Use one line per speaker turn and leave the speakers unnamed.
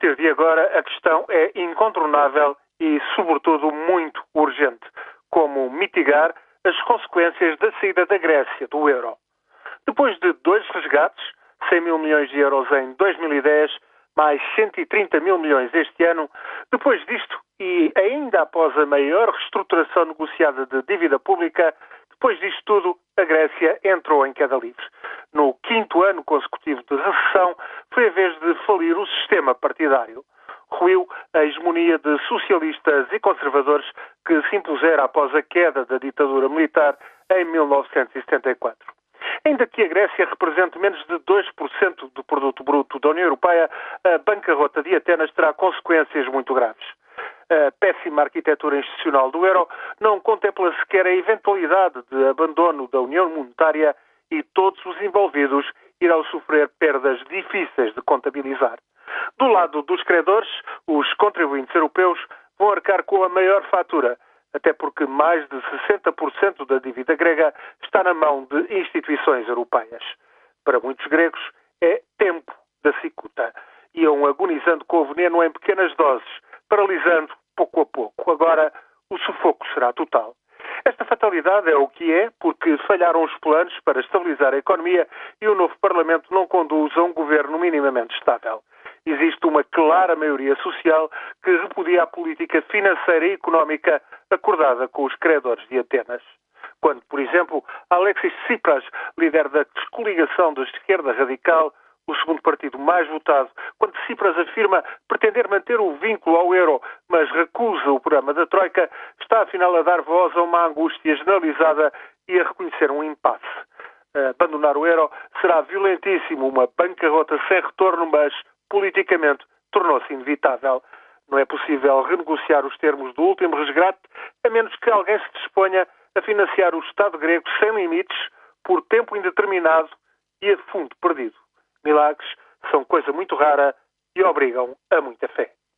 partir de agora, a questão é incontornável e, sobretudo, muito urgente: como mitigar as consequências da saída da Grécia do euro. Depois de dois resgates, 100 mil milhões de euros em 2010, mais 130 mil milhões este ano, depois disto e ainda após a maior reestruturação negociada de dívida pública, depois disto tudo, a Grécia entrou em queda livre. No quinto ano consecutivo de recessão, foi a vez de falir o sistema partidário. Ruiu a hegemonia de socialistas e conservadores que se impusera após a queda da ditadura militar em 1974. Ainda que a Grécia represente menos de 2% do produto bruto da União Europeia, a bancarrota de Atenas terá consequências muito graves. A péssima arquitetura institucional do euro não contempla sequer a eventualidade de abandono da União Monetária e todos os envolvidos irão sofrer perdas difíceis de contabilizar. Do lado dos credores, os contribuintes europeus vão arcar com a maior fatura, até porque mais de 60% da dívida grega está na mão de instituições europeias. Para muitos gregos, é tempo da cicuta. Iam agonizando com o veneno em pequenas doses, paralisando pouco a pouco. Agora, o sufoco será total. Esta fatalidade é o que é, porque falharam os planos para estabilizar a economia e o novo Parlamento não conduz a um governo minimamente estável. Existe uma clara maioria social que repudia a política financeira e económica acordada com os credores de Atenas. Quando, por exemplo, Alexis Tsipras, líder da descoligação da esquerda radical, o segundo partido mais votado, quando Tsipras afirma pretender manter o vínculo ao euro, mas recusa o programa da Troika, está afinal a dar voz a uma angústia generalizada e a reconhecer um impasse. Abandonar o euro será violentíssimo, uma bancarrota sem retorno, mas politicamente tornou-se inevitável. Não é possível renegociar os termos do último resgate, a menos que alguém se disponha a financiar o Estado grego sem limites, por tempo indeterminado e a fundo perdido. Milagres são coisa muito rara e obrigam a muita fé.